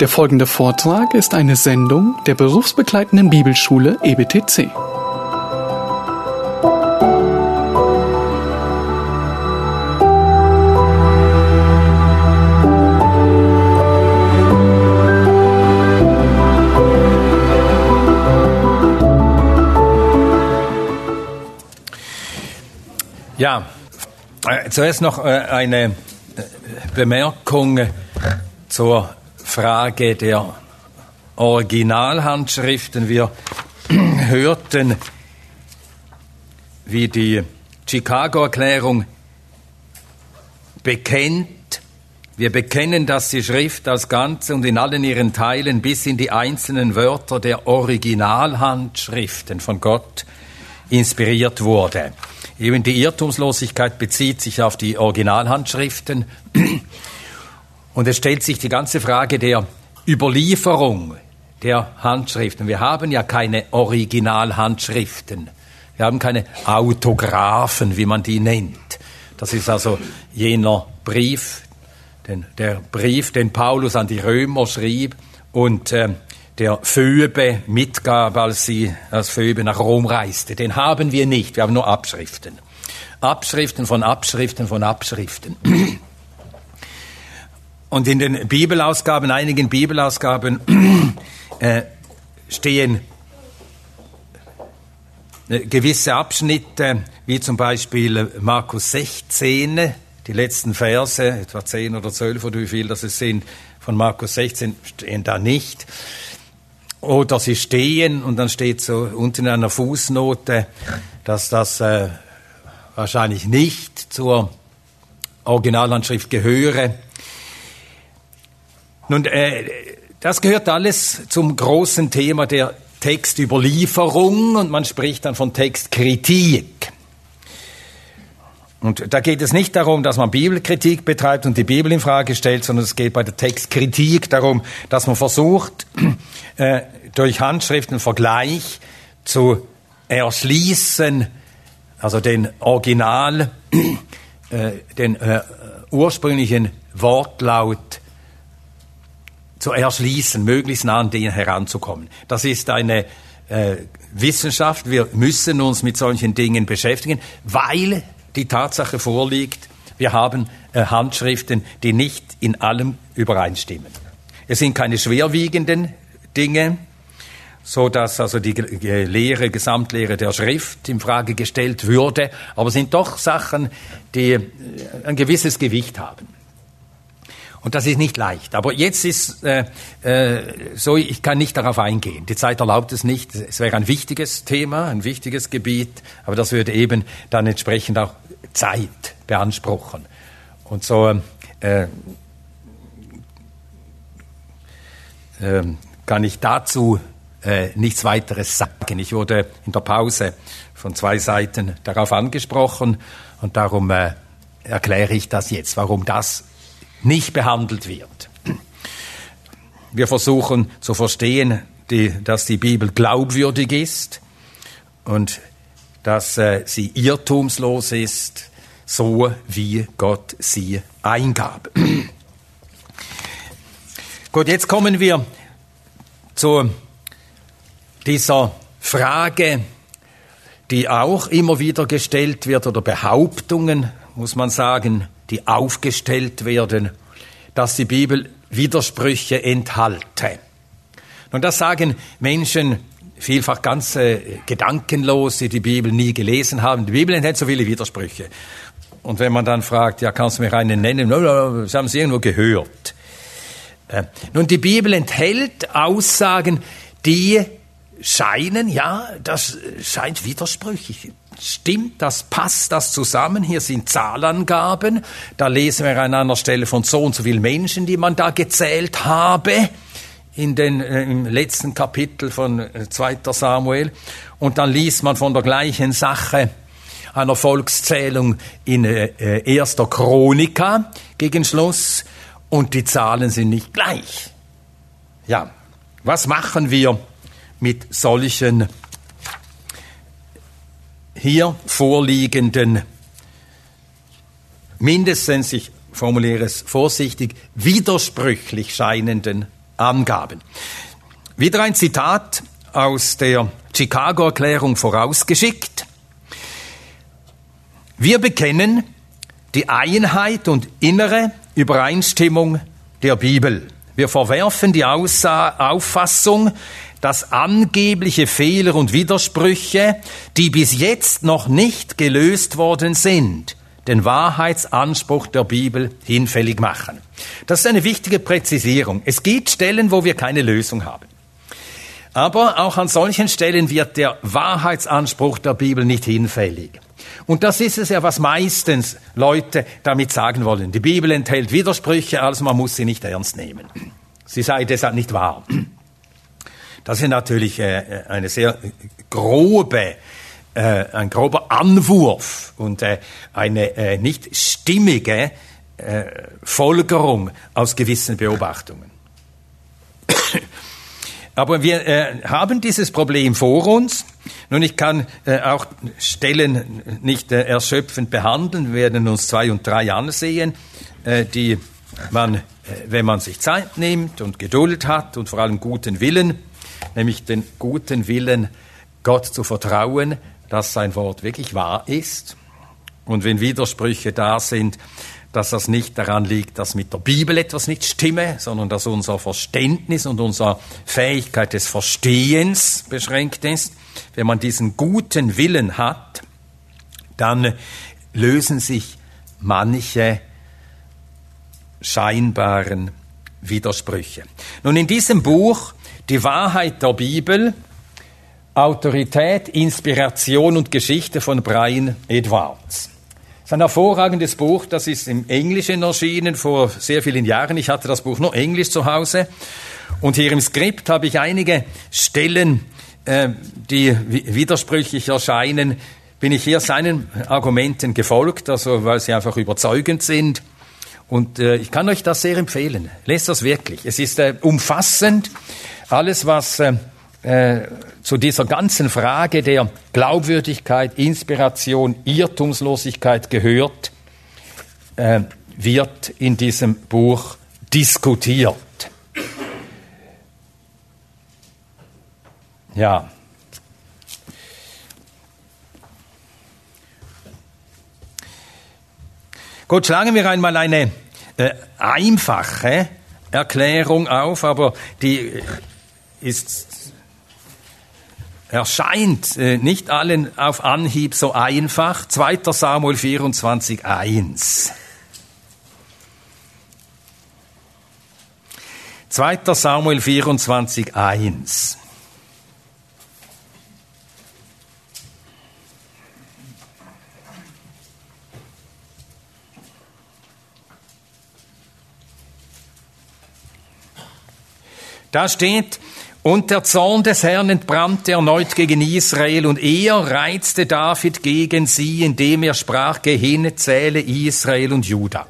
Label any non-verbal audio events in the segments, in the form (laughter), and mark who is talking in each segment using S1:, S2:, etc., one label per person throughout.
S1: Der folgende Vortrag ist eine Sendung der berufsbegleitenden Bibelschule EBTC.
S2: Ja, äh, zuerst noch äh, eine äh, Bemerkung zur Frage der Originalhandschriften. Wir (clears throat) hörten, wie die Chicago-Erklärung bekennt, wir bekennen, dass die Schrift als Ganze und in allen ihren Teilen bis in die einzelnen Wörter der Originalhandschriften von Gott inspiriert wurde. Eben die Irrtumslosigkeit bezieht sich auf die Originalhandschriften. (clears throat) Und es stellt sich die ganze Frage der Überlieferung der Handschriften. Wir haben ja keine Originalhandschriften. Wir haben keine Autographen, wie man die nennt. Das ist also jener Brief, den, der Brief, den Paulus an die Römer schrieb und äh, der Phoebe mitgab, als sie als Phoebe nach Rom reiste. Den haben wir nicht, wir haben nur Abschriften. Abschriften von Abschriften von Abschriften. Und in den Bibelausgaben, einigen Bibelausgaben (clears throat) äh, stehen äh, gewisse Abschnitte, wie zum Beispiel Markus 16, die letzten Verse, etwa 10 oder 12 oder wie viel das es sind, von Markus 16 stehen da nicht oder sie stehen und dann steht so unten in einer Fußnote, dass das äh, wahrscheinlich nicht zur Originalhandschrift gehöre. Nun, äh, das gehört alles zum großen Thema der Textüberlieferung und man spricht dann von Textkritik. Und da geht es nicht darum, dass man Bibelkritik betreibt und die Bibel in Frage stellt, sondern es geht bei der Textkritik darum, dass man versucht, äh, durch Handschriftenvergleich zu erschließen, also den Original, äh, den äh, ursprünglichen Wortlaut zu erschließen, möglichst nah an den heranzukommen. Das ist eine äh, Wissenschaft. Wir müssen uns mit solchen Dingen beschäftigen, weil die Tatsache vorliegt, wir haben äh, Handschriften, die nicht in allem übereinstimmen. Es sind keine schwerwiegenden Dinge, so dass also die Lehre, Gesamtlehre der Schrift in Frage gestellt würde, aber es sind doch Sachen, die äh, ein gewisses Gewicht haben. Und das ist nicht leicht. Aber jetzt ist äh, äh, so, ich kann nicht darauf eingehen. Die Zeit erlaubt es nicht. Es wäre ein wichtiges Thema, ein wichtiges Gebiet, aber das würde eben dann entsprechend auch Zeit beanspruchen. Und so äh, äh, kann ich dazu äh, nichts weiteres sagen. Ich wurde in der Pause von zwei Seiten darauf angesprochen und darum äh, erkläre ich das jetzt, warum das nicht behandelt wird. Wir versuchen zu verstehen, die, dass die Bibel glaubwürdig ist und dass äh, sie irrtumslos ist, so wie Gott sie eingab. (clears throat) Gut, jetzt kommen wir zu dieser Frage, die auch immer wieder gestellt wird, oder Behauptungen, muss man sagen, die aufgestellt werden, dass die Bibel Widersprüche enthalte. Und das sagen Menschen vielfach ganz äh, gedankenlos, die die Bibel nie gelesen haben. Die Bibel enthält so viele Widersprüche. Und wenn man dann fragt, ja, kannst du mir einen nennen? Das haben sie irgendwo gehört. Äh, nun, die Bibel enthält Aussagen, die scheinen, ja, das scheint widersprüchlich. Stimmt, das passt das zusammen. Hier sind Zahlangaben. Da lesen wir an einer Stelle von so und so vielen Menschen, die man da gezählt habe in den, äh, im letzten Kapitel von äh, 2. Samuel. Und dann liest man von der gleichen Sache einer Volkszählung in äh, 1. Äh, Chronika gegen Schluss. Und die Zahlen sind nicht gleich. Ja, was machen wir mit solchen hier vorliegenden, mindestens, ich formuliere es vorsichtig, widersprüchlich scheinenden Angaben. Wieder ein Zitat aus der Chicago-Erklärung vorausgeschickt. Wir bekennen die Einheit und innere Übereinstimmung der Bibel. Wir verwerfen die Aussa Auffassung, dass angebliche Fehler und Widersprüche, die bis jetzt noch nicht gelöst worden sind, den Wahrheitsanspruch der Bibel hinfällig machen. Das ist eine wichtige Präzisierung. Es gibt Stellen, wo wir keine Lösung haben. Aber auch an solchen Stellen wird der Wahrheitsanspruch der Bibel nicht hinfällig. Und das ist es ja, was meistens Leute damit sagen wollen. Die Bibel enthält Widersprüche, also man muss sie nicht ernst nehmen. Sie sei deshalb nicht wahr. Das ist natürlich äh, eine sehr grobe, äh, ein grober Anwurf und äh, eine nicht stimmige Folgerung aus gewissen Beobachtungen. (coughs) Aber wir äh, haben dieses Problem vor uns. Nun, ich kann äh, auch Stellen nicht äh, erschöpfend behandeln. Wir werden uns zwei und drei ansehen, äh, die man, äh, wenn man sich Zeit nimmt und Geduld hat und vor allem guten Willen, nämlich den guten Willen, Gott zu vertrauen, dass sein Wort wirklich wahr ist. Und wenn Widersprüche da sind, dass das nicht daran liegt, dass mit der Bibel etwas nicht stimme, sondern dass unser Verständnis und unsere Fähigkeit des Verstehens beschränkt ist. Wenn man diesen guten Willen hat, dann lösen sich manche scheinbaren Widersprüche. Nun in diesem Buch Die Wahrheit der Bibel, Autorität, Inspiration und Geschichte von Brian Edwards ist ein hervorragendes Buch, das ist im Englischen erschienen vor sehr vielen Jahren. Ich hatte das Buch nur Englisch zu Hause. Und hier im Skript habe ich einige Stellen, äh, die widersprüchlich erscheinen, bin ich hier seinen Argumenten gefolgt, also weil sie einfach überzeugend sind. Und äh, ich kann euch das sehr empfehlen. Lest das wirklich. Es ist äh, umfassend. Alles, was äh, äh, zu dieser ganzen Frage der Glaubwürdigkeit, Inspiration, Irrtumslosigkeit gehört, äh, wird in diesem Buch diskutiert. Ja. Gut, schlagen wir einmal eine äh, einfache Erklärung auf, aber die ist erscheint äh, nicht allen auf Anhieb so einfach. 2. Samuel 24, 1. 2. Samuel 24, 1. Da steht, und der Zorn des Herrn entbrannte erneut gegen Israel, und er reizte David gegen sie, indem er sprach, Gehinne zähle Israel und Juda.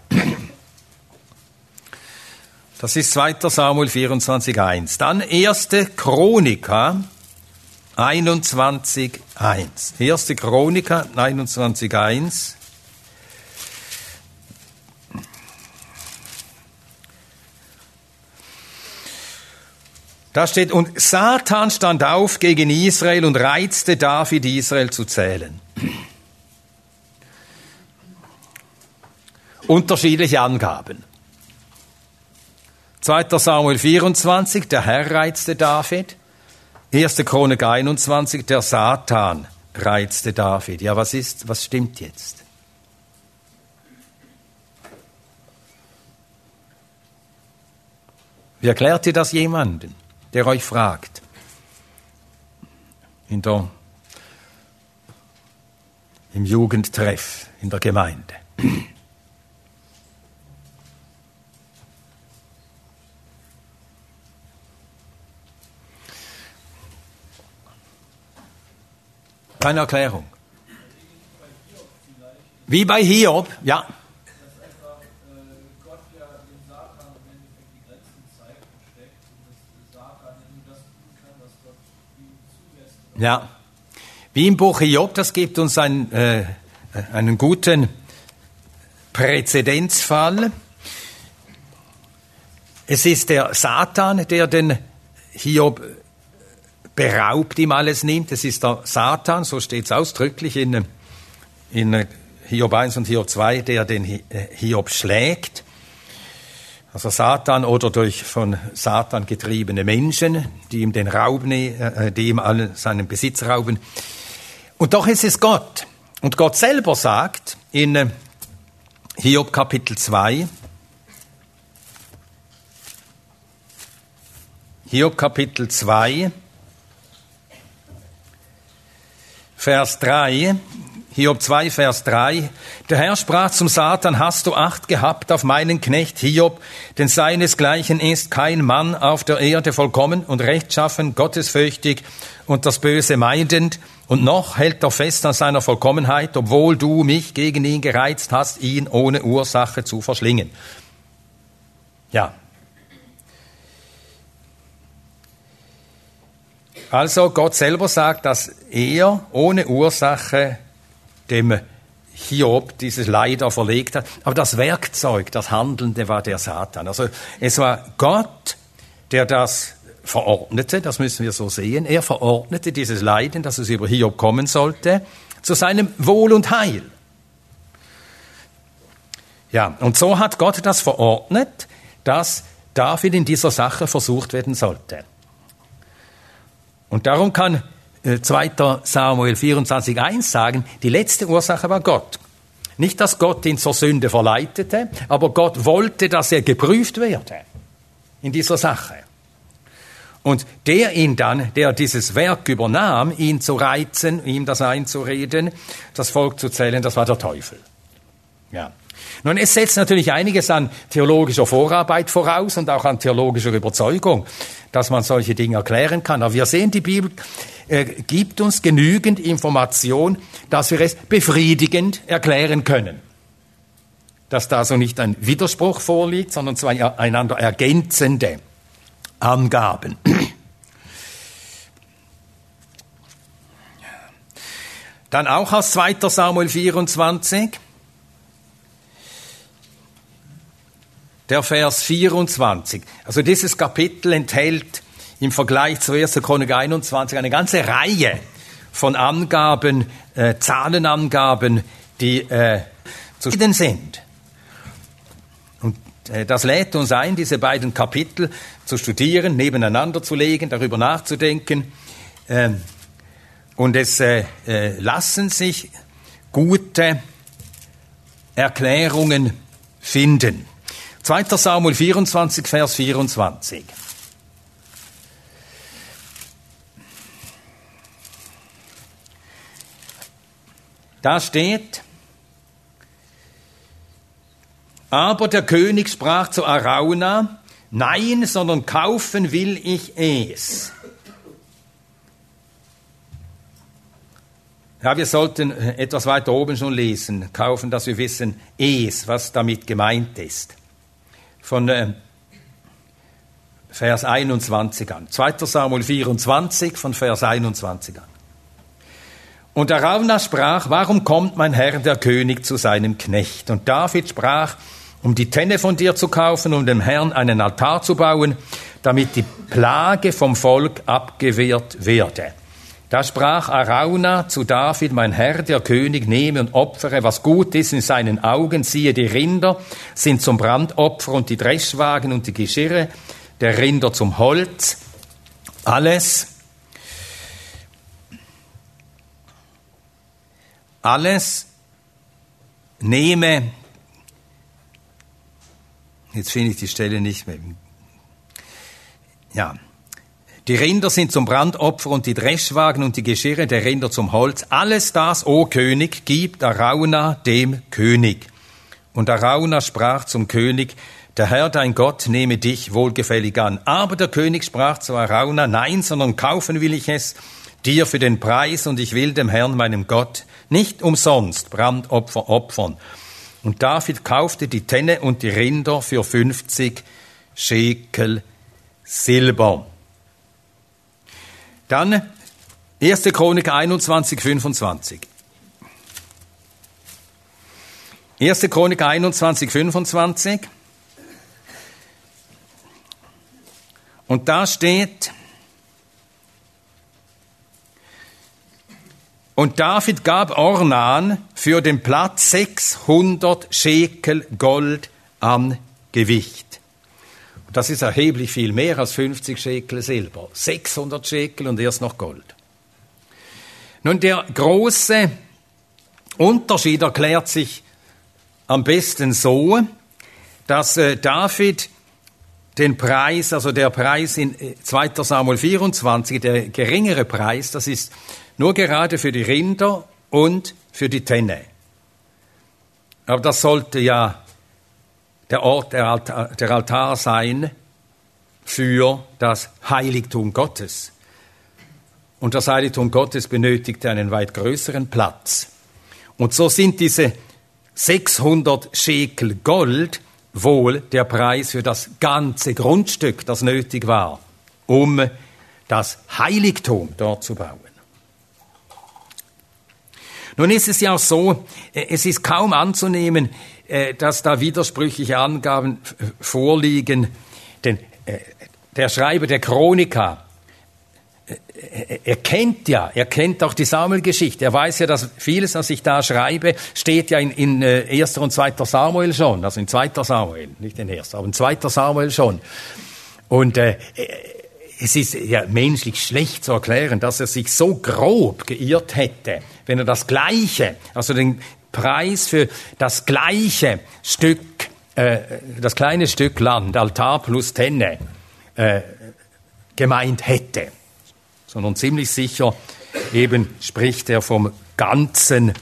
S2: Das ist 2. Samuel 24.1. Dann 1. Chronika 21.1. 1. Chronika 21.1. Da steht, und Satan stand auf gegen Israel und reizte David, Israel zu zählen. Unterschiedliche Angaben. 2. Samuel 24, der Herr reizte David. 1. Chronik 21, der Satan reizte David. Ja, was ist, was stimmt jetzt? Wie erklärt ihr das jemandem? Der euch fragt. In der, Im Jugendtreff in der Gemeinde. Keine Erklärung. Wie bei Hiob, ja. Ja, wie im Buch Job, das gibt uns ein, äh, einen guten Präzedenzfall. Es ist der Satan, der den Hiob beraubt, ihm alles nimmt. Es ist der Satan, so steht es ausdrücklich in, in Hiob 1 und Hiob 2, der den Hiob schlägt. Also Satan oder durch von Satan getriebene Menschen, die ihm den Raub, äh, die ihm allen seinen Besitz rauben. Und doch ist es Gott. Und Gott selber sagt in äh, Hiob Kapitel 2, Hiob Kapitel 2, Vers 3, Hiob 2, Vers 3. Der Herr sprach zum Satan, hast du Acht gehabt auf meinen Knecht Hiob, denn seinesgleichen ist kein Mann auf der Erde vollkommen und rechtschaffen, gottesfürchtig und das Böse meidend, und noch hält er fest an seiner Vollkommenheit, obwohl du mich gegen ihn gereizt hast, ihn ohne Ursache zu verschlingen. Ja, Also Gott selber sagt, dass er ohne Ursache dem Hiob dieses Leid verlegt hat. Aber das Werkzeug, das Handelnde war der Satan. Also es war Gott, der das verordnete, das müssen wir so sehen. Er verordnete dieses Leiden, dass es über Hiob kommen sollte, zu seinem Wohl und Heil. Ja, und so hat Gott das verordnet, dass David in dieser Sache versucht werden sollte. Und darum kann 2. Äh, Samuel 24.1 sagen, die letzte Ursache war Gott. Nicht, dass Gott ihn zur Sünde verleitete, aber Gott wollte, dass er geprüft werde in dieser Sache. Und der ihn dann, der dieses Werk übernahm, ihn zu reizen, ihm das einzureden, das Volk zu zählen, das war der Teufel. Ja. Nun, es setzt natürlich einiges an theologischer Vorarbeit voraus und auch an theologischer Überzeugung, dass man solche Dinge erklären kann. Aber wir sehen, die Bibel äh, gibt uns genügend Information, dass wir es befriedigend erklären können. Dass da so nicht ein Widerspruch vorliegt, sondern zwei einander ergänzende Angaben. Dann auch aus 2. Samuel 24. der Vers 24. Also dieses Kapitel enthält im Vergleich zu 1. Chronik 21 eine ganze Reihe von Angaben, äh, Zahlenangaben, die äh, zu finden sind. Und äh, das lädt uns ein, diese beiden Kapitel zu studieren, nebeneinander zu legen, darüber nachzudenken. Ähm, und es äh, äh, lassen sich gute Erklärungen finden. 2. Samuel 24, Vers 24. Da steht, aber der König sprach zu Arauna, nein, sondern kaufen will ich es. Ja, wir sollten etwas weiter oben schon lesen, kaufen, dass wir wissen, es, was damit gemeint ist von äh, Vers 21 an. 2. Samuel 24 von Vers 21 an. Und Arauna sprach, warum kommt mein Herr der König zu seinem Knecht? Und David sprach, um die Tenne von dir zu kaufen, um dem Herrn einen Altar zu bauen, damit die Plage vom Volk abgewehrt werde. Da sprach Arauna zu David, mein Herr, der König, nehme und opfere, was gut ist in seinen Augen. Siehe, die Rinder sind zum Brandopfer und die Dreschwagen und die Geschirre der Rinder zum Holz. Alles, alles nehme, jetzt finde ich die Stelle nicht mehr. Ja, die Rinder sind zum Brandopfer und die Dreschwagen und die Geschirre der Rinder zum Holz. Alles das, o König, gibt Arauna dem König. Und Arauna sprach zum König, der Herr dein Gott nehme dich wohlgefällig an. Aber der König sprach zu Arauna, nein, sondern kaufen will ich es dir für den Preis und ich will dem Herrn meinem Gott nicht umsonst Brandopfer opfern. Und David kaufte die Tenne und die Rinder für 50 Schekel Silber. Dann 1. Chronik 21, 25. 1. Chronik 21, 25. Und da steht, und David gab Ornan für den Platz 600 Schekel Gold an Gewicht. Das ist erheblich viel mehr als 50 Schekel Silber. 600 Schekel und erst noch Gold. Nun, der große Unterschied erklärt sich am besten so, dass äh, David den Preis, also der Preis in 2. Äh, Samuel 24, der geringere Preis, das ist nur gerade für die Rinder und für die Tenne. Aber das sollte ja der Ort, der Altar, der Altar sein für das Heiligtum Gottes. Und das Heiligtum Gottes benötigt einen weit größeren Platz. Und so sind diese 600 Schekel Gold wohl der Preis für das ganze Grundstück, das nötig war, um das Heiligtum dort zu bauen. Nun ist es ja auch so, äh, es ist kaum anzunehmen, äh, dass da widersprüchliche Angaben vorliegen, denn äh, der Schreiber der Chronika, er kennt ja, er kennt auch die Samuel-Geschichte. Er weiß ja, dass vieles, was ich da schreibe, steht ja in, in 1. und 2. Samuel schon. Also in 2. Samuel, nicht in 1., aber in 2. Samuel schon. Und äh, es ist ja menschlich schlecht zu erklären, dass er sich so grob geirrt hätte, wenn er das Gleiche, also den Preis für das gleiche Stück, äh, das kleine Stück Land, Altar plus Tenne, äh, gemeint hätte sondern ziemlich sicher eben spricht er vom ganzen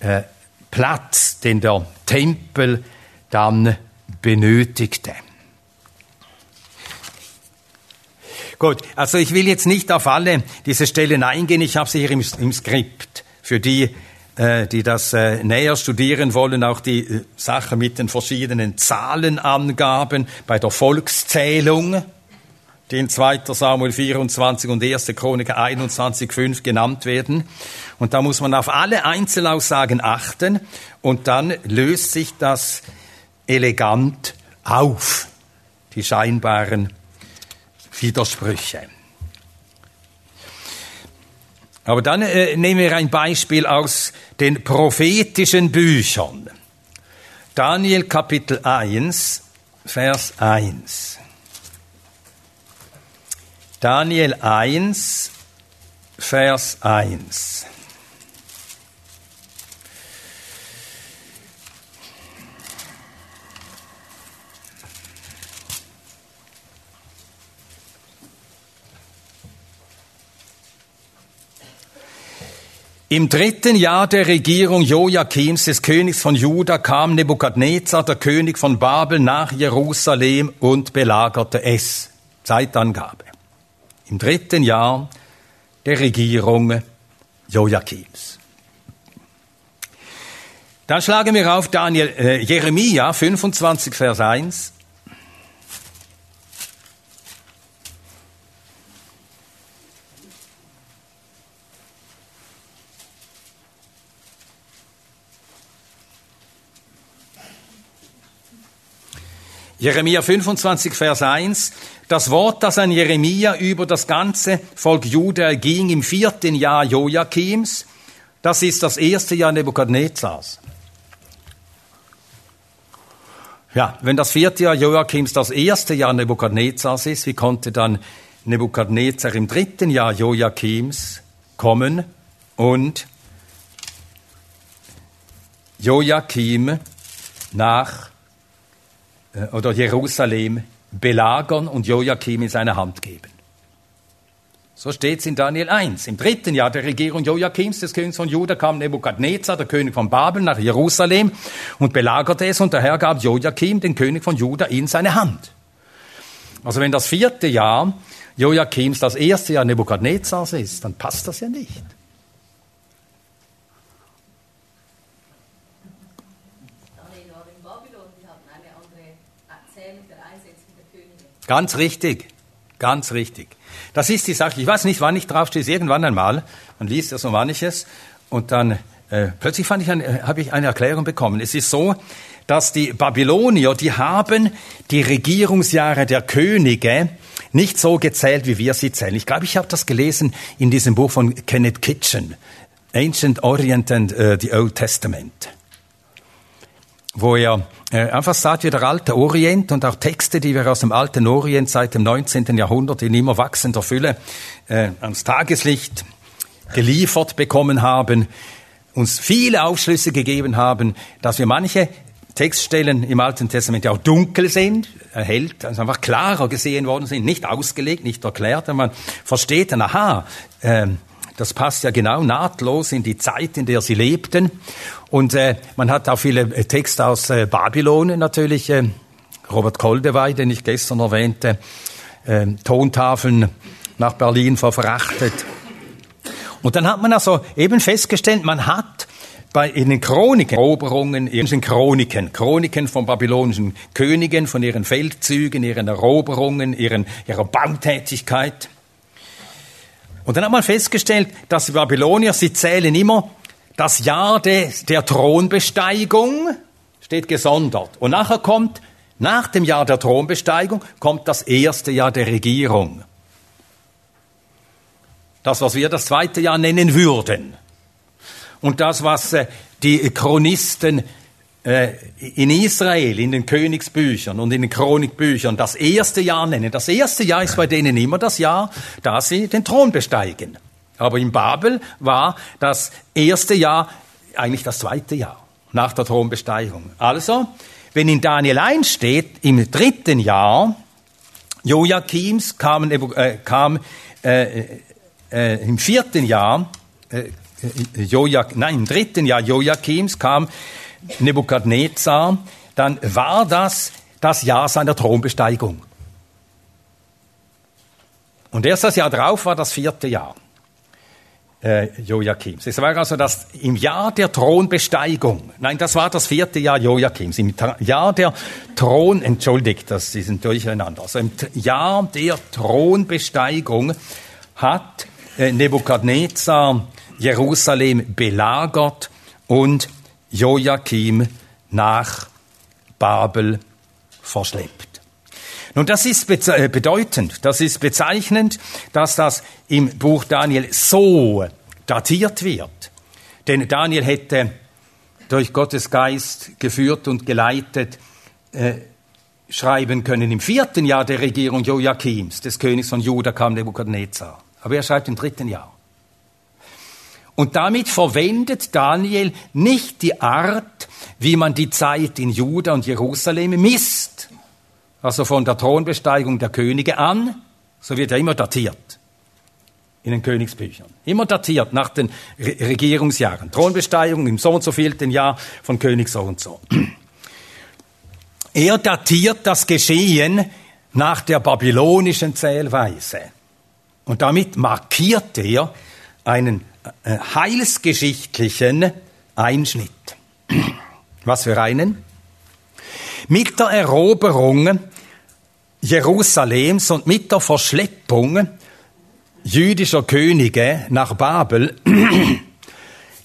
S2: äh, Platz, den der Tempel dann benötigte. Gut, also ich will jetzt nicht auf alle diese Stellen eingehen, ich habe sie hier im, im Skript. Für die, äh, die das äh, näher studieren wollen, auch die äh, Sache mit den verschiedenen Zahlenangaben bei der Volkszählung die in 2. Samuel 24 und 1. Chronik 21, 5 genannt werden. Und da muss man auf alle Einzelaussagen achten und dann löst sich das elegant auf, die scheinbaren Widersprüche. Aber dann äh, nehmen wir ein Beispiel aus den prophetischen Büchern. Daniel Kapitel 1, Vers 1. Daniel 1, Vers 1. Im dritten Jahr der Regierung Joachims, des Königs von Juda, kam Nebukadnezar, der König von Babel, nach Jerusalem und belagerte es. Zeitangabe im dritten Jahr der Regierung Joachims. Dann schlagen wir auf Daniel, äh, Jeremia 25, Vers 1. Jeremia 25, Vers 1. Das Wort, das an Jeremia über das ganze Volk Juda ging im vierten Jahr Joachims, das ist das erste Jahr Nebukadnezars. Ja, wenn das vierte Jahr Joachims das erste Jahr Nebukadnezars ist, wie konnte dann Nebukadnezar im dritten Jahr Joachims kommen und Joachim nach oder Jerusalem belagern und Joachim in seine Hand geben. So steht es in Daniel 1. Im dritten Jahr der Regierung Joachims, des Königs von Juda, kam Nebukadnezar, der König von Babel, nach Jerusalem und belagerte es und der Herr gab Joachim, den König von Juda, in seine Hand. Also wenn das vierte Jahr Joachims das erste Jahr Nebukadnezars ist, dann passt das ja nicht. Ganz richtig, ganz richtig. Das ist die Sache. Ich weiß nicht, wann ich draufstehe, irgendwann einmal. Man liest ja so manches und dann äh, plötzlich fand ich ein, habe ich eine Erklärung bekommen. Es ist so, dass die Babylonier, die haben die Regierungsjahre der Könige nicht so gezählt, wie wir sie zählen. Ich glaube, ich habe das gelesen in diesem Buch von Kenneth Kitchen, Ancient Orient and uh, the Old Testament, wo er äh, einfach sagt, wie der alte Orient und auch Texte, die wir aus dem alten Orient seit dem 19. Jahrhundert in immer wachsender Fülle äh, ans Tageslicht geliefert bekommen haben, uns viele Aufschlüsse gegeben haben, dass wir manche Textstellen im Alten Testament auch dunkel sind, erhellt, also einfach klarer gesehen worden sind, nicht ausgelegt, nicht erklärt, und man versteht dann, aha, äh, das passt ja genau nahtlos in die Zeit, in der sie lebten. Und äh, man hat auch viele äh, Texte aus äh, Babylon natürlich. Äh, Robert Koldewey, den ich gestern erwähnte, äh, Tontafeln nach Berlin verfrachtet. Und dann hat man also eben festgestellt, man hat bei, in den Chroniken, Eroberungen, in den Chroniken, Chroniken von babylonischen Königen, von ihren Feldzügen, ihren Eroberungen, ihren, ihrer Bautätigkeit. Und dann hat man festgestellt, dass die Babylonier, sie zählen immer das Jahr de, der Thronbesteigung, steht gesondert. Und nachher kommt, nach dem Jahr der Thronbesteigung, kommt das erste Jahr der Regierung. Das, was wir das zweite Jahr nennen würden. Und das, was äh, die Chronisten in Israel, in den Königsbüchern und in den Chronikbüchern das erste Jahr nennen. Das erste Jahr ist bei denen immer das Jahr, da sie den Thron besteigen. Aber in Babel war das erste Jahr eigentlich das zweite Jahr nach der Thronbesteigung. Also, wenn in Daniel 1 steht, im dritten Jahr Joachims kam, äh, kam äh, äh, im vierten Jahr, äh, Joach, nein, im dritten Jahr Joachims kam Nebukadnezar, dann war das das Jahr seiner Thronbesteigung. Und erst das Jahr drauf war das vierte Jahr äh, Joachims. Es war also das im Jahr der Thronbesteigung. Nein, das war das vierte Jahr Joachims. Im Jahr der Thron, entschuldigt, das ist ein Durcheinander. Also im Jahr der Thronbesteigung hat äh, Nebukadnezar Jerusalem belagert und Joachim nach Babel verschleppt. Nun, das ist äh, bedeutend, das ist bezeichnend, dass das im Buch Daniel so datiert wird. Denn Daniel hätte durch Gottes Geist geführt und geleitet äh, schreiben können im vierten Jahr der Regierung Joachims, des Königs von Juda, kam Nebukadnezar. Aber er schreibt im dritten Jahr. Und damit verwendet Daniel nicht die Art, wie man die Zeit in Juda und Jerusalem misst. Also von der Thronbesteigung der Könige an, so wird er immer datiert in den Königsbüchern. Immer datiert nach den Re Regierungsjahren. Thronbesteigung im so und so vielten Jahr von König so und so. Er datiert das Geschehen nach der babylonischen Zählweise. Und damit markiert er einen heilsgeschichtlichen Einschnitt. Was für einen? Mit der Eroberung Jerusalems und mit der Verschleppung jüdischer Könige nach Babel, (clears throat)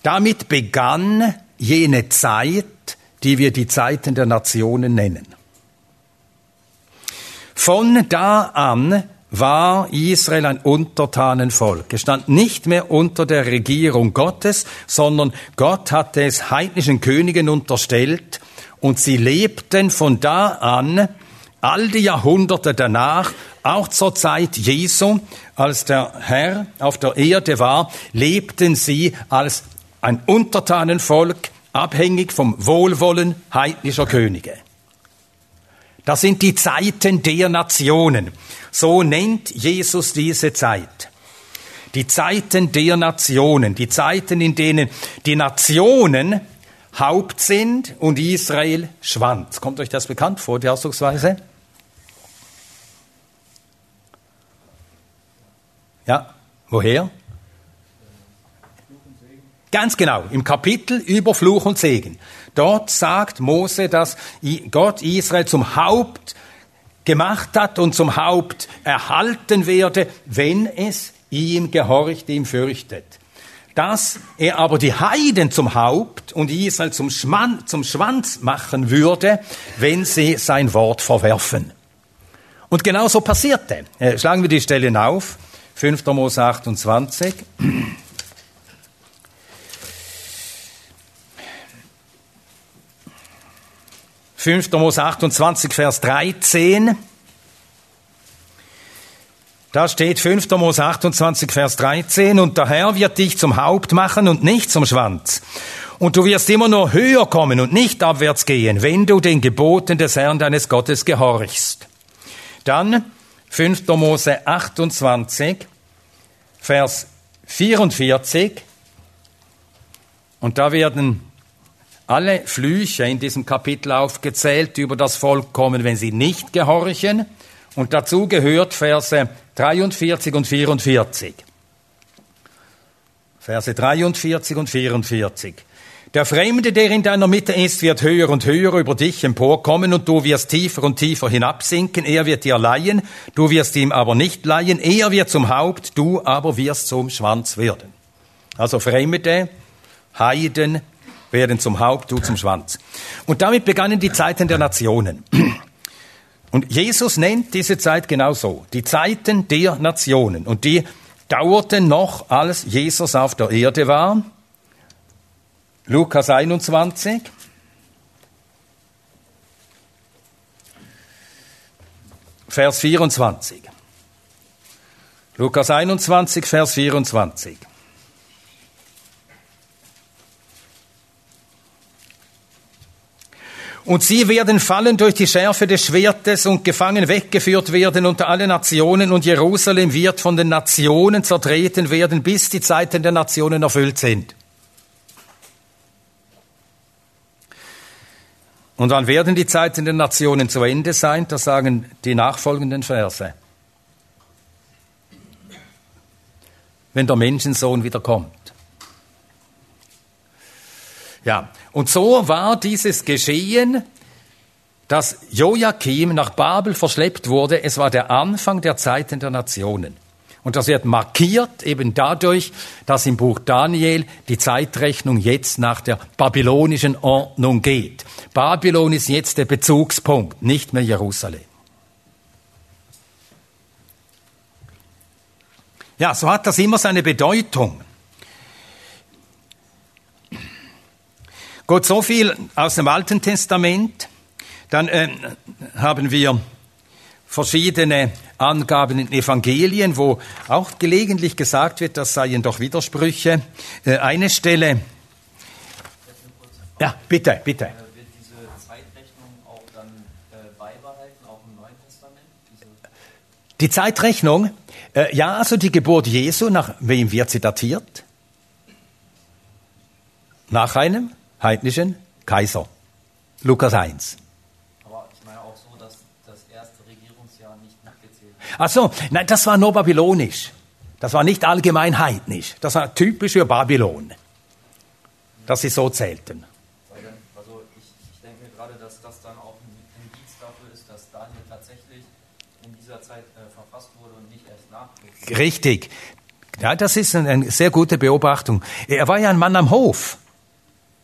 S2: damit begann jene Zeit, die wir die Zeiten der Nationen nennen. Von da an war Israel ein Untertanenvolk. Es stand nicht mehr unter der Regierung Gottes, sondern Gott hatte es heidnischen Königen unterstellt und sie lebten von da an all die Jahrhunderte danach, auch zur Zeit Jesu, als der Herr auf der Erde war, lebten sie als ein Untertanenvolk, abhängig vom Wohlwollen heidnischer Könige. Das sind die Zeiten der Nationen. So nennt Jesus diese Zeit. Die Zeiten der Nationen, die Zeiten, in denen die Nationen Haupt sind und Israel Schwanz. Kommt euch das bekannt vor, die Ausdrucksweise? Ja, woher? Ganz genau, im Kapitel über Fluch und Segen. Dort sagt Mose, dass Gott Israel zum Haupt gemacht hat und zum Haupt erhalten werde, wenn es ihm gehorcht, ihm fürchtet. Dass er aber die Heiden zum Haupt und Israel zum, Schman, zum Schwanz machen würde, wenn sie sein Wort verwerfen. Und genau so passierte. Äh, schlagen wir die Stellen auf. 5. Mose 28. 5. Mose 28, Vers 13. Da steht 5. Mose 28, Vers 13, und der Herr wird dich zum Haupt machen und nicht zum Schwanz. Und du wirst immer nur höher kommen und nicht abwärts gehen, wenn du den Geboten des Herrn deines Gottes gehorchst. Dann 5. Mose 28, Vers 44. Und da werden alle Flüche in diesem Kapitel aufgezählt, über das Volk kommen, wenn sie nicht gehorchen. Und dazu gehört Verse 43 und 44. Verse 43 und 44. Der Fremde, der in deiner Mitte ist, wird höher und höher über dich emporkommen und du wirst tiefer und tiefer hinabsinken. Er wird dir leihen, du wirst ihm aber nicht leihen. Er wird zum Haupt, du aber wirst zum Schwanz werden. Also Fremde, Heiden, werden zum Haupt, du zum Schwanz. Und damit begannen die Zeiten der Nationen. Und Jesus nennt diese Zeit genau so, die Zeiten der Nationen. Und die dauerten noch, als Jesus auf der Erde war. Lukas 21. Vers 24. Lukas 21, Vers 24. Und sie werden fallen durch die Schärfe des Schwertes und gefangen weggeführt werden unter alle Nationen und Jerusalem wird von den Nationen zertreten werden, bis die Zeiten der Nationen erfüllt sind. Und wann werden die Zeiten der Nationen zu Ende sein? Das sagen die nachfolgenden Verse. Wenn der Menschensohn wieder kommt. Ja, und so war dieses Geschehen, dass Joachim nach Babel verschleppt wurde. Es war der Anfang der Zeiten der Nationen. Und das wird markiert eben dadurch, dass im Buch Daniel die Zeitrechnung jetzt nach der babylonischen Ordnung geht. Babylon ist jetzt der Bezugspunkt, nicht mehr Jerusalem. Ja, so hat das immer seine Bedeutung. Gut, so viel aus dem Alten Testament. Dann äh, haben wir verschiedene Angaben in Evangelien, wo auch gelegentlich gesagt wird, das seien doch Widersprüche. Äh, eine Stelle. Ja, bitte, bitte. Wird diese Zeitrechnung auch dann beibehalten, auch im Neuen Testament? Die Zeitrechnung? Äh, ja, also die Geburt Jesu, nach wem wird sie datiert? Nach einem? Heidnischen Kaiser. Lukas 1. Aber ich meine auch so, dass das erste Regierungsjahr nicht mitgezählt wird. Ach so, nein, das war nur babylonisch. Das war nicht allgemein heidnisch. Das war typisch für Babylon, dass sie so zählten. Also ich, ich denke mir gerade, dass das dann auch ein Indiz dafür ist, dass Daniel tatsächlich in dieser Zeit äh, verfasst wurde und nicht erst nach. Richtig. Ja, das ist eine sehr gute Beobachtung. Er war ja ein Mann am Hof.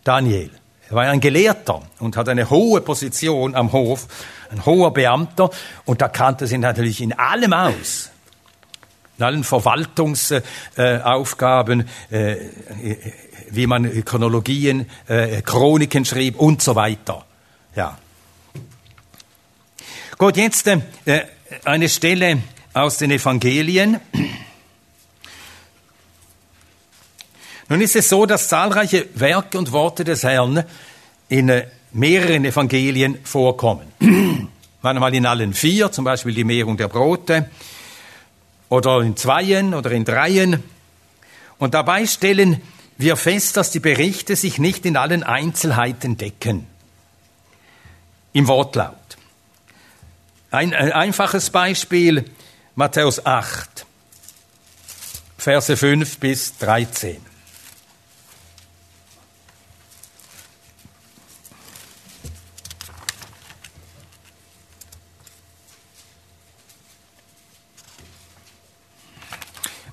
S2: Daniel. Er war ein Gelehrter und hat eine hohe Position am Hof, ein hoher Beamter und da kannte sich natürlich in allem aus. In allen Verwaltungsaufgaben, äh, äh, wie man Chronologien, äh, Chroniken schrieb und so weiter. Ja. Gut, jetzt äh, eine Stelle aus den Evangelien. Nun ist es so, dass zahlreiche Werke und Worte des Herrn in äh, mehreren Evangelien vorkommen. (clears throat) Manchmal in allen vier, zum Beispiel die Mehrung der Brote, oder in zweien oder in dreien. Und dabei stellen wir fest, dass die Berichte sich nicht in allen Einzelheiten decken. Im Wortlaut. Ein, ein einfaches Beispiel, Matthäus 8, Verse 5 bis 13.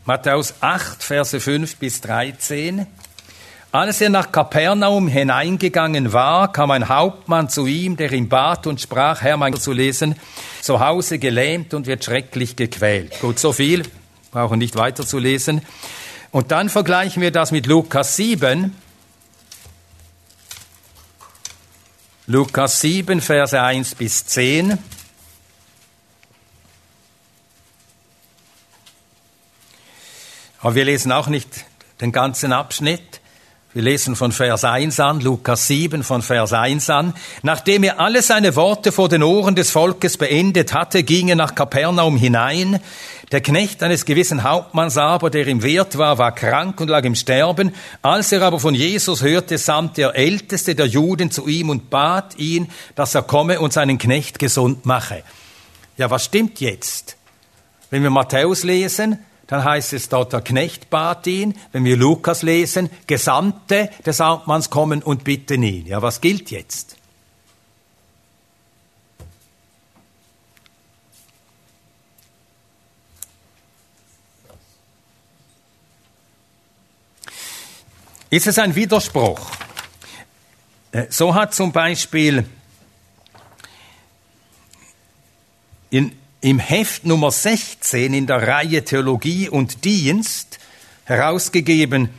S2: Matthäus 8, Verse 5 bis 13. Als er nach Kapernaum hineingegangen war, kam ein Hauptmann zu ihm, der ihn bat und sprach, Herr, mein zu lesen, zu Hause gelähmt und wird schrecklich gequält. Gut, so viel, brauchen nicht weiter zu lesen. Und dann vergleichen wir das mit Lukas 7. Lukas 7, Verse 1 bis 10. Aber wir lesen auch nicht den ganzen Abschnitt. Wir lesen von Vers 1 an, Lukas 7 von Vers 1 an. Nachdem er alle seine Worte vor den Ohren des Volkes beendet hatte, ging er nach Kapernaum hinein. Der Knecht eines gewissen Hauptmanns aber, der ihm wert war, war krank und lag im Sterben. Als er aber von Jesus hörte, sandte der Älteste der Juden zu ihm und bat ihn, dass er komme und seinen Knecht gesund mache. Ja, was stimmt jetzt? Wenn wir Matthäus lesen, dann heißt es dort, der Knecht bat ihn. Wenn wir Lukas lesen, Gesandte des Hauptmanns kommen und bitten ihn. Ja, was gilt jetzt? Ist es ein Widerspruch? Äh, so hat zum Beispiel in im Heft Nummer 16 in der Reihe Theologie und Dienst, herausgegeben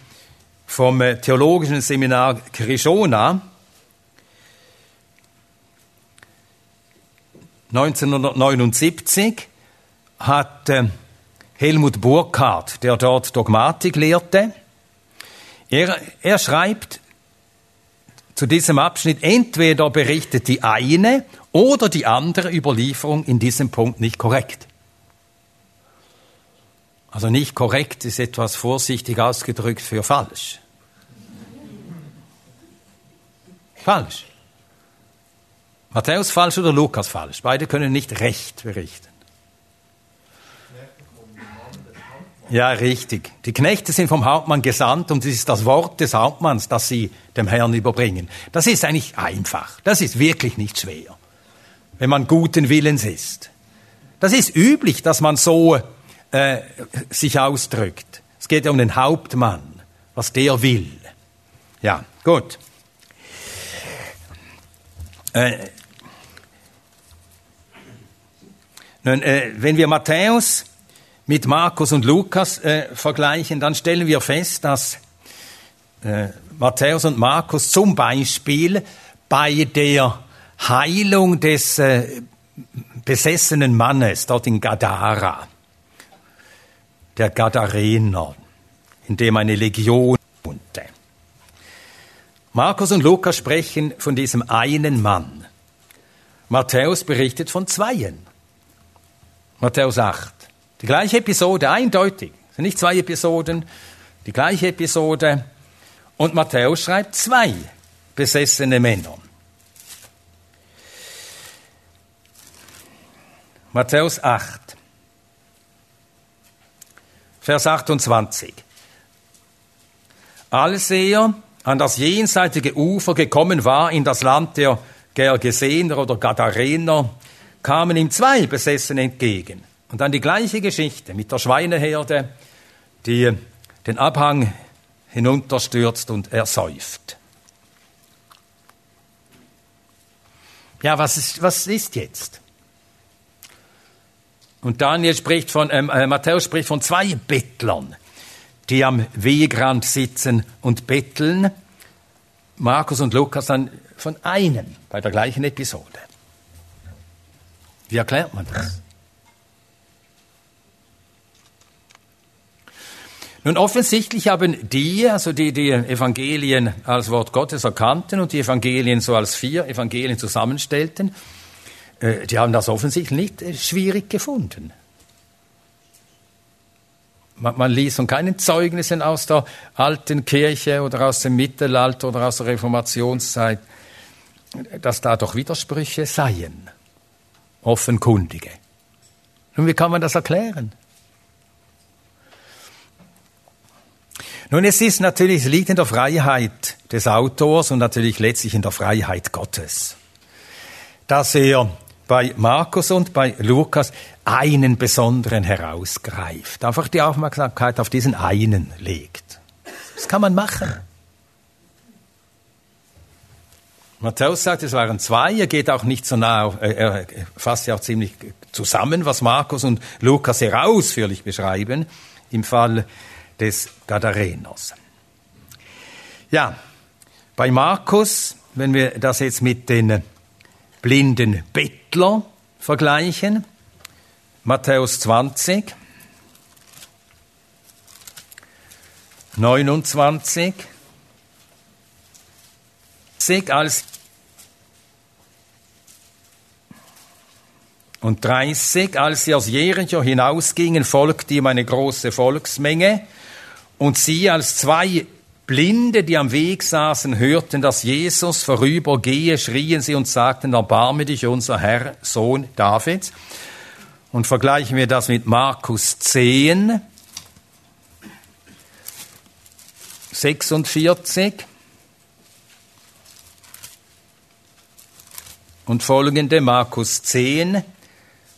S2: vom äh, Theologischen Seminar Krishona, 1979 hat äh, Helmut Burkhardt, der dort Dogmatik lehrte, er, er schreibt zu diesem Abschnitt, entweder berichtet die eine oder die andere Überlieferung in diesem Punkt nicht korrekt. Also nicht korrekt ist etwas vorsichtig ausgedrückt für falsch. Falsch. Matthäus falsch oder Lukas falsch. Beide können nicht recht berichten. Ja, richtig. Die Knechte sind vom Hauptmann gesandt und es ist das Wort des Hauptmanns, das sie dem Herrn überbringen. Das ist eigentlich einfach. Das ist wirklich nicht schwer, wenn man guten Willens ist. Das ist üblich, dass man so äh, sich ausdrückt. Es geht ja um den Hauptmann, was der will. Ja, gut. Äh, nun, äh, wenn wir Matthäus mit Markus und Lukas äh, vergleichen, dann stellen wir fest, dass äh, Matthäus und Markus zum Beispiel bei der Heilung des äh, besessenen Mannes dort in Gadara, der Gadarener, in dem eine Legion wohnte. Markus und Lukas sprechen von diesem einen Mann. Matthäus berichtet von zweien. Matthäus 8. Die gleiche Episode, eindeutig. Es sind nicht zwei Episoden, die gleiche Episode. Und Matthäus schreibt zwei besessene Männer. Matthäus 8, Vers 28. Als er an das jenseitige Ufer gekommen war, in das Land der Gergesener oder Gadarener, kamen ihm zwei Besessene entgegen. Und dann die gleiche Geschichte mit der Schweineherde, die den Abhang hinunterstürzt und ersäuft. Ja, was ist, was ist jetzt? Und Daniel spricht von, ähm, äh, Matthäus spricht von zwei Bettlern, die am Wegrand sitzen und betteln. Markus und Lukas dann von einem bei der gleichen Episode. Wie erklärt man das? Nun, offensichtlich haben die, also die, die Evangelien als Wort Gottes erkannten und die Evangelien so als vier Evangelien zusammenstellten, äh, die haben das offensichtlich nicht äh, schwierig gefunden. Man, man liest von keinen Zeugnissen aus der alten Kirche oder aus dem Mittelalter oder aus der Reformationszeit, dass da doch Widersprüche seien, offenkundige. Nun, wie kann man das erklären? Nun, es ist natürlich, es liegt in der Freiheit des Autors und natürlich letztlich in der Freiheit Gottes, dass er bei Markus und bei Lukas einen besonderen herausgreift, einfach die Aufmerksamkeit auf diesen einen legt. Das kann man machen. Matthäus sagt, es waren zwei. Er geht auch nicht so nah, er fasst ja auch ziemlich zusammen, was Markus und Lukas sehr ausführlich beschreiben im Fall des Gadareners. Ja, bei Markus, wenn wir das jetzt mit den blinden Bettler vergleichen, Matthäus 20, 29, als und 30, als sie aus Jericho hinausgingen, folgte ihm eine große Volksmenge. Und sie als zwei Blinde, die am Weg saßen, hörten, dass Jesus vorübergehe, schrien sie und sagten, erbarme dich, unser Herr, Sohn Davids. Und vergleichen wir das mit Markus 10, 46 und folgende, Markus 10,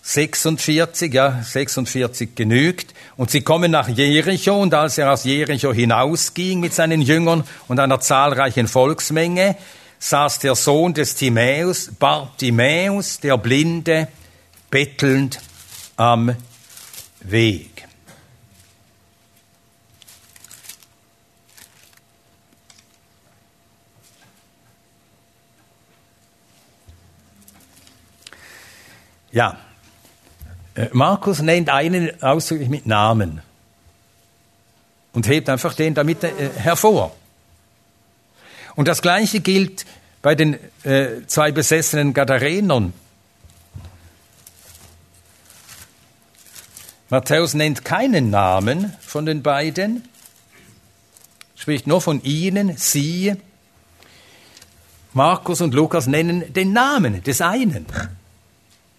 S2: 46, ja, 46 genügt. Und sie kommen nach Jericho, und als er aus Jericho hinausging mit seinen Jüngern und einer zahlreichen Volksmenge, saß der Sohn des Timäus, Bartimäus, der Blinde, bettelnd am Weg. Ja, Markus nennt einen ausdrücklich mit Namen und hebt einfach den damit äh, hervor. Und das Gleiche gilt bei den äh, zwei besessenen Gadarenern. Matthäus nennt keinen Namen von den beiden, spricht nur von ihnen, sie. Markus und Lukas nennen den Namen des einen.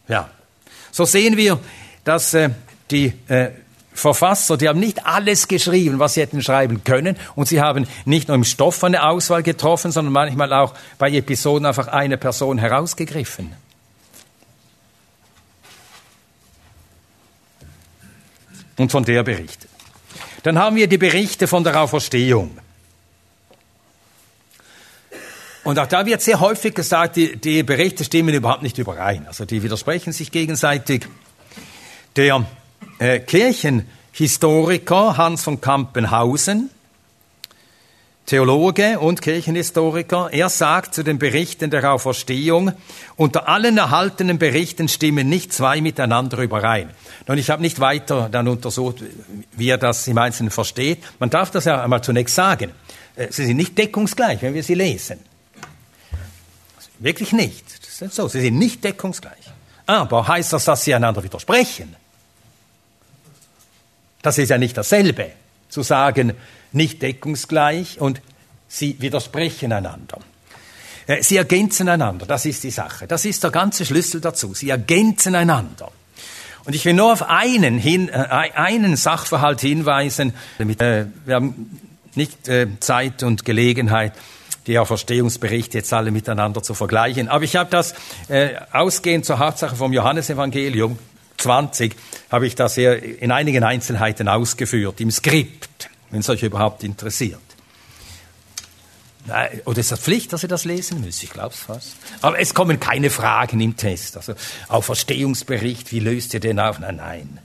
S2: Ja. So sehen wir, dass äh, die äh, Verfasser, die haben nicht alles geschrieben, was sie hätten schreiben können. Und sie haben nicht nur im Stoff eine Auswahl getroffen, sondern manchmal auch bei Episoden einfach eine Person herausgegriffen. Und von der berichtet. Dann haben wir die Berichte von der Auferstehung. Und auch da wird sehr häufig gesagt, die, die Berichte stimmen überhaupt nicht überein. Also die widersprechen sich gegenseitig. Der äh, Kirchenhistoriker Hans von Kampenhausen, Theologe und Kirchenhistoriker, er sagt zu den Berichten der Auferstehung, unter allen erhaltenen Berichten stimmen nicht zwei miteinander überein. Nun, ich habe nicht weiter dann untersucht, wie er das im Einzelnen versteht. Man darf das ja einmal zunächst sagen. Äh, sie sind nicht deckungsgleich, wenn wir sie lesen. Wirklich nicht. Das ist so. Sie sind nicht deckungsgleich. Aber heißt das, dass sie einander widersprechen? Das ist ja nicht dasselbe, zu sagen, nicht deckungsgleich und sie widersprechen einander. Äh, sie ergänzen einander, das ist die Sache. Das ist der ganze Schlüssel dazu. Sie ergänzen einander. Und ich will nur auf einen, hin, äh, einen Sachverhalt hinweisen. Äh, wir haben nicht Zeit und Gelegenheit, die Auferstehungsberichte jetzt alle miteinander zu vergleichen. Aber ich habe das äh, ausgehend zur Hauptsache vom Johannesevangelium 20 habe ich das hier in einigen Einzelheiten ausgeführt, im Skript, wenn es euch überhaupt interessiert. Oder ist das Pflicht, dass ihr das lesen müsst? Ich glaube es fast. Aber es kommen keine Fragen im Test. Also Auferstehungsbericht, wie löst ihr den auf? Nein, nein.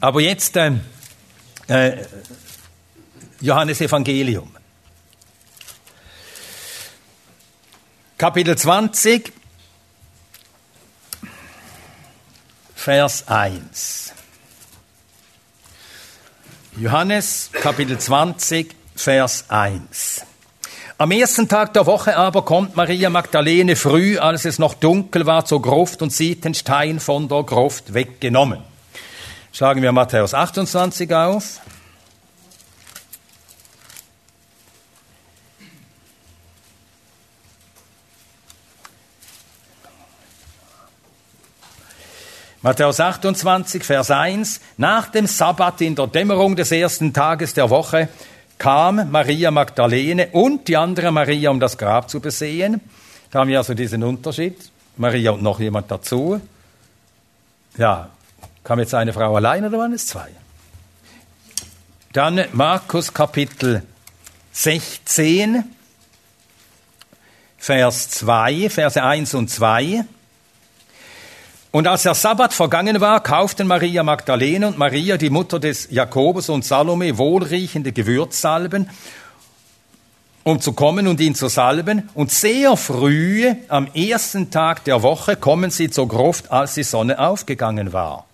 S2: Aber jetzt äh, äh, Johannes Evangelium. Kapitel 20, Vers 1. Johannes Kapitel 20, Vers 1. Am ersten Tag der Woche aber kommt Maria Magdalene früh, als es noch dunkel war, zur Gruft und sieht den Stein von der Gruft weggenommen. Schlagen wir Matthäus 28 auf. Matthäus 28, Vers 1. Nach dem Sabbat in der Dämmerung des ersten Tages der Woche kam Maria Magdalene und die andere Maria, um das Grab zu besehen. Da haben wir also diesen Unterschied. Maria und noch jemand dazu. Ja, kam jetzt eine Frau allein oder waren es zwei? Dann Markus Kapitel 16, Vers 2, Verse 1 und 2. Und als der Sabbat vergangen war, kauften Maria Magdalene und Maria, die Mutter des Jakobus und Salome, wohlriechende Gewürzsalben, um zu kommen und ihn zu salben. Und sehr früh, am ersten Tag der Woche, kommen sie zur Gruft, als die Sonne aufgegangen war.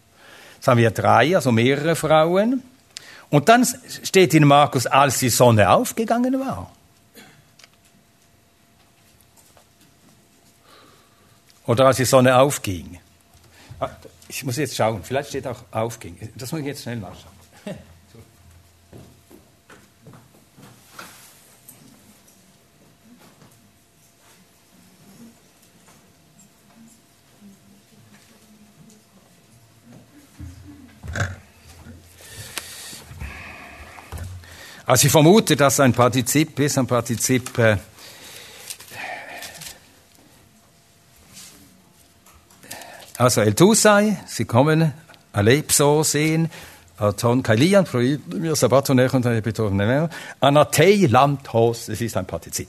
S2: Jetzt haben wir drei, also mehrere Frauen. Und dann steht in Markus, als die Sonne aufgegangen war. Oder als die Sonne aufging. Ah, ich muss jetzt schauen, vielleicht steht auch aufging. Das muss ich jetzt schnell nachschauen. Also ich vermute, dass ein Partizip ist, ein Partizip äh, Also El Tusai, sie kommen, Alepso sehen, Ton Kailian, mir Sabatonech und Anatei Landhos, es ist ein Partizip.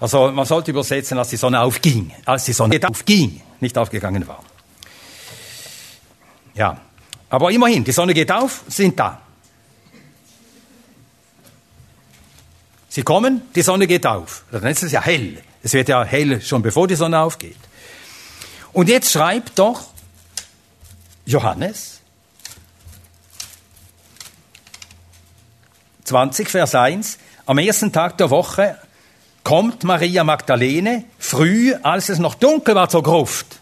S2: Also man sollte übersetzen, als die Sonne aufging, als die Sonne aufging, nicht aufgegangen war. Ja, aber immerhin, die Sonne geht auf, sind da. Sie kommen, die Sonne geht auf. Dann ist es ja hell. Es wird ja hell schon bevor die Sonne aufgeht. Und jetzt schreibt doch Johannes 20, Vers 1, am ersten Tag der Woche kommt Maria Magdalene früh, als es noch dunkel war, zur Gruft.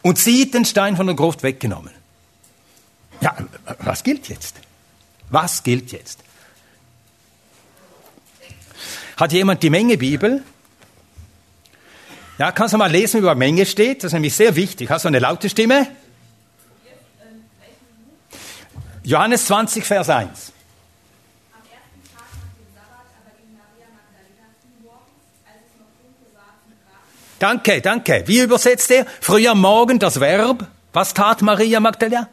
S2: Und sieht den Stein von der Gruft weggenommen. Ja, was gilt jetzt? Was gilt jetzt? Hat jemand die Menge Bibel? Ja, kannst du mal lesen, wie über Menge steht? Das ist nämlich sehr wichtig. Hast du eine laute Stimme? Johannes 20, Vers 1. Danke, danke. Wie übersetzt er? Früh am Morgen das Verb. Was tat Maria Magdalena?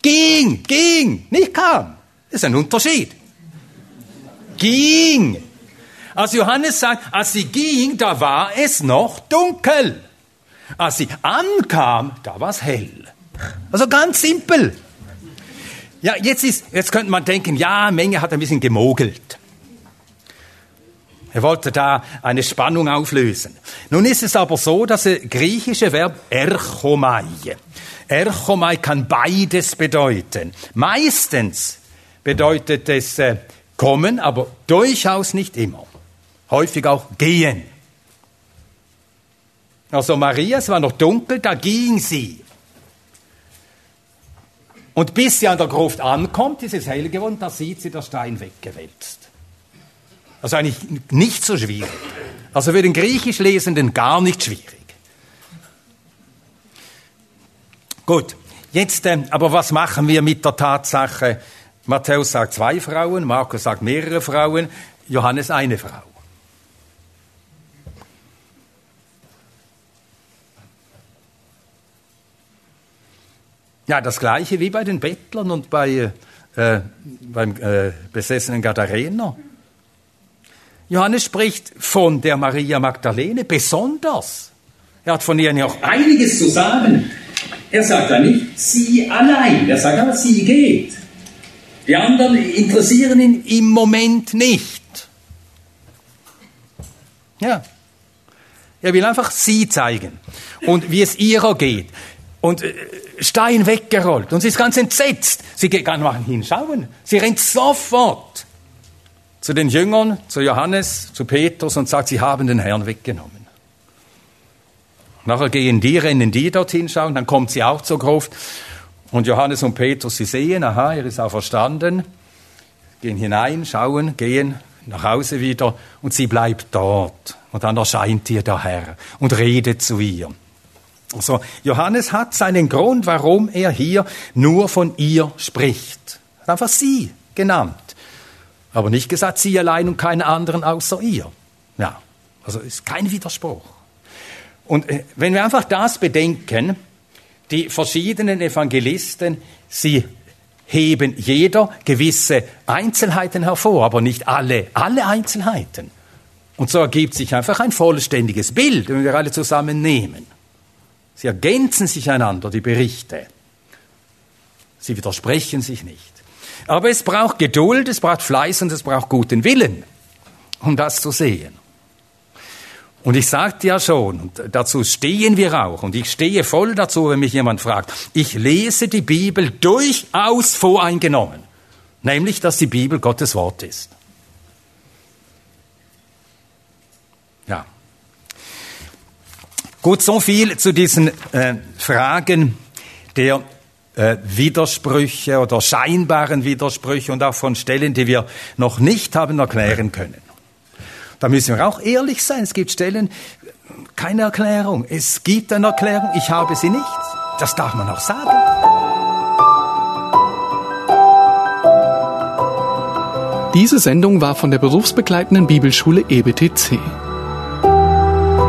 S2: Ging, ging, nicht kam. Das ist ein Unterschied. Ging. Als Johannes sagt, als sie ging, da war es noch dunkel. Als sie ankam, da war es hell. Also ganz simpel. Ja, jetzt ist, jetzt könnte man denken, ja, Menge hat ein bisschen gemogelt. Er wollte da eine Spannung auflösen. Nun ist es aber so, dass das griechische Verb erchomai, erchomai kann beides bedeuten. Meistens bedeutet es äh, kommen, aber durchaus nicht immer häufig auch gehen. Also Maria, es war noch dunkel, da ging sie. Und bis sie an der Gruft ankommt, ist es hell geworden, da sieht sie der Stein weggewälzt. Also eigentlich nicht so schwierig. Also für den Griechisch Lesenden gar nicht schwierig. Gut, jetzt äh, aber was machen wir mit der Tatsache, Matthäus sagt zwei Frauen, Markus sagt mehrere Frauen, Johannes eine Frau. Ja, das gleiche wie bei den Bettlern und bei, äh, beim äh, besessenen Gadarener. Johannes spricht von der Maria Magdalene besonders. Er hat von ihr ja auch einiges zu sagen. Er sagt ja nicht, sie allein. Er sagt aber, sie geht. Die anderen interessieren ihn im Moment nicht. Ja. Er will einfach sie zeigen und wie es ihrer geht. Und äh, Stein weggerollt und sie ist ganz entsetzt. Sie geht gar nicht hinschauen. Sie rennt sofort zu den Jüngern, zu Johannes, zu Petrus und sagt, sie haben den Herrn weggenommen. Nachher gehen die, rennen die dorthin schauen, dann kommt sie auch zur Gruft und Johannes und Petrus, sie sehen, aha, er ist auch verstanden, gehen hinein, schauen, gehen nach Hause wieder und sie bleibt dort. Und dann erscheint ihr der Herr und redet zu ihr. Also Johannes hat seinen Grund, warum er hier nur von ihr spricht. Hat einfach sie genannt. Aber nicht gesagt, sie allein und keine anderen außer ihr. Ja, also ist kein Widerspruch. Und äh, wenn wir einfach das bedenken, die verschiedenen Evangelisten, sie heben jeder gewisse Einzelheiten hervor, aber nicht alle, alle Einzelheiten. Und so ergibt sich einfach ein vollständiges Bild, wenn wir alle zusammen nehmen. Sie ergänzen sich einander, die Berichte. Sie widersprechen sich nicht. Aber es braucht Geduld, es braucht Fleiß und es braucht guten Willen, um das zu sehen. Und ich sagte ja schon, und dazu stehen wir auch, und ich stehe voll dazu, wenn mich jemand fragt, ich lese die Bibel durchaus voreingenommen, nämlich, dass die Bibel Gottes Wort ist. Gut, so viel zu diesen äh, Fragen der äh, Widersprüche oder scheinbaren Widersprüche und auch von Stellen, die wir noch nicht haben erklären können. Da müssen wir auch ehrlich sein. Es gibt Stellen, keine Erklärung. Es gibt eine Erklärung, ich habe sie nicht. Das darf man auch sagen.
S1: Diese Sendung war von der berufsbegleitenden Bibelschule EBTC.